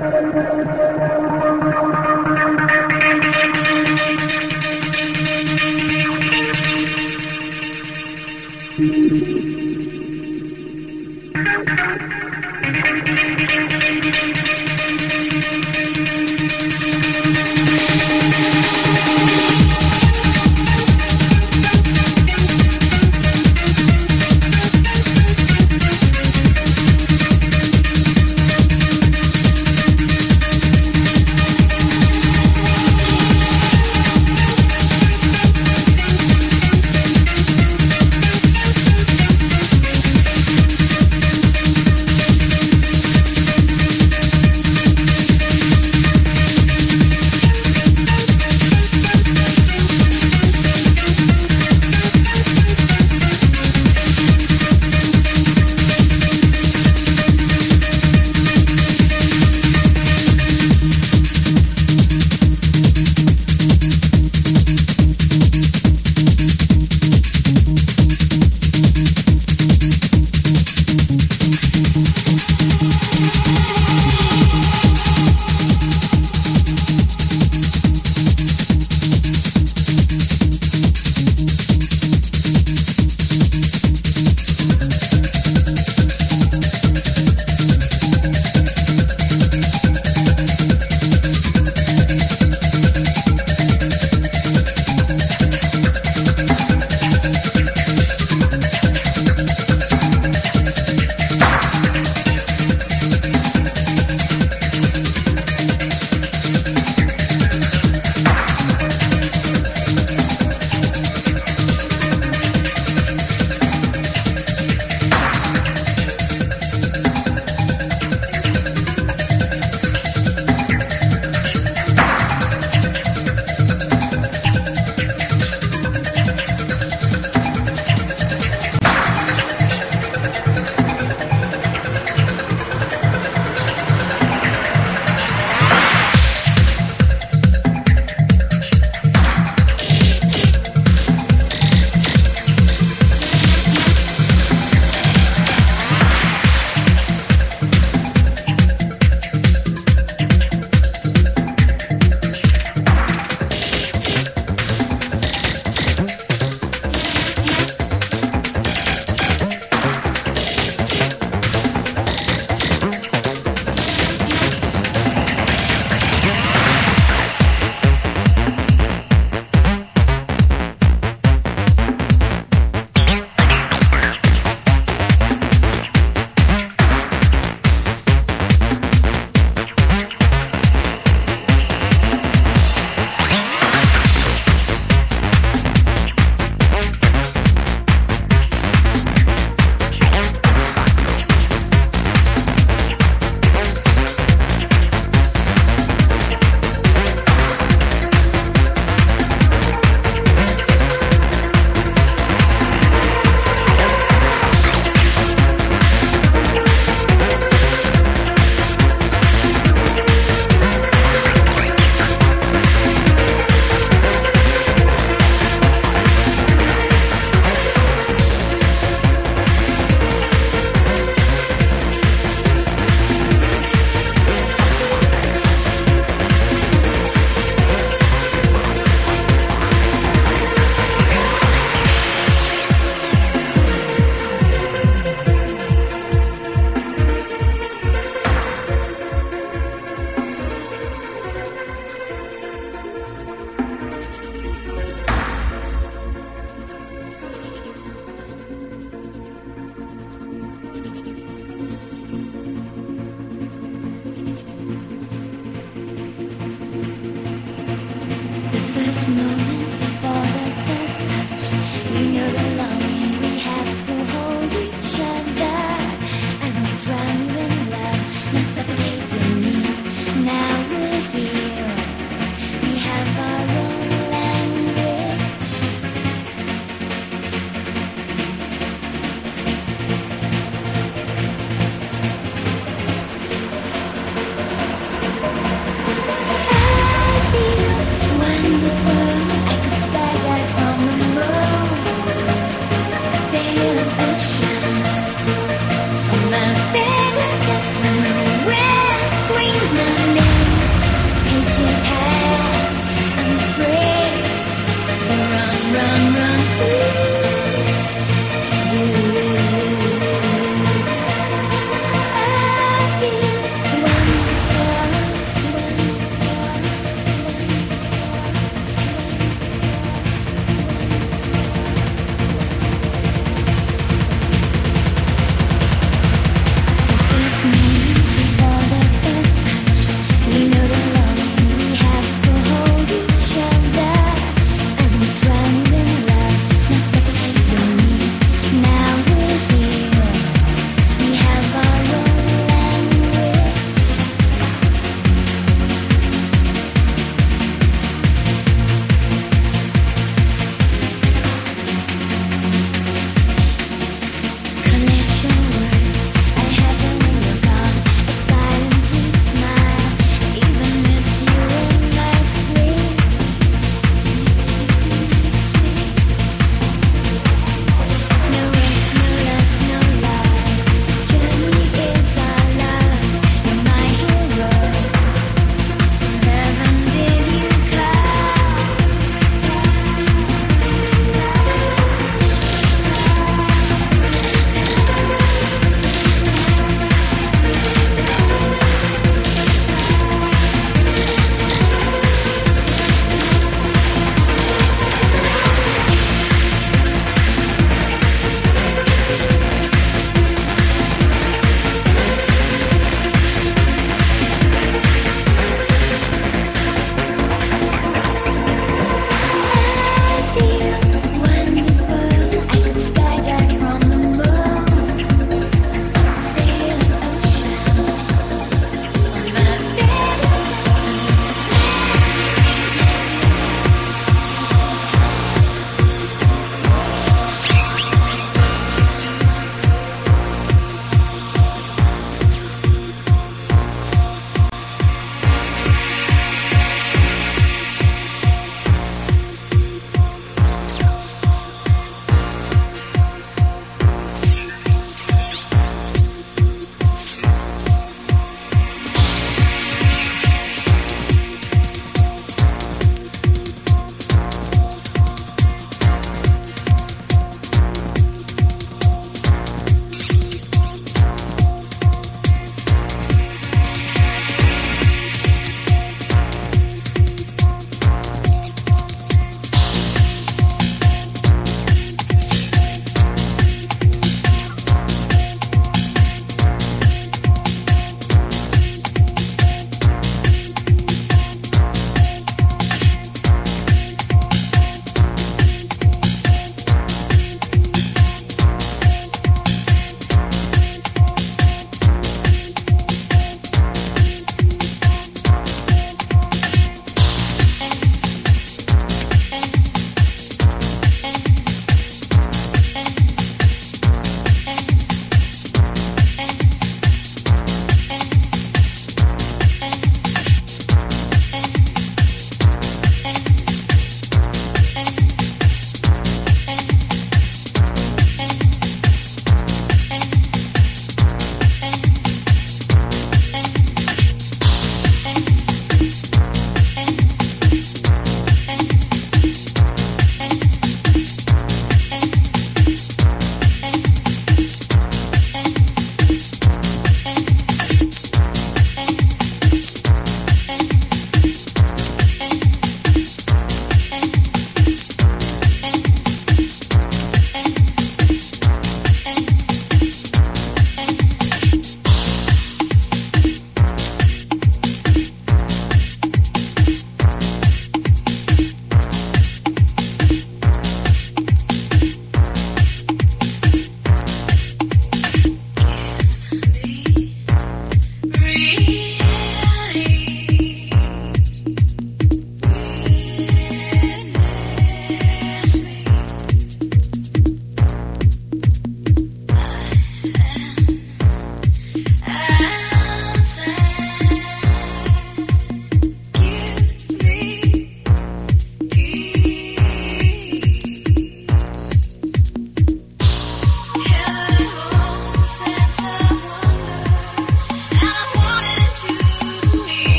¡Gracias!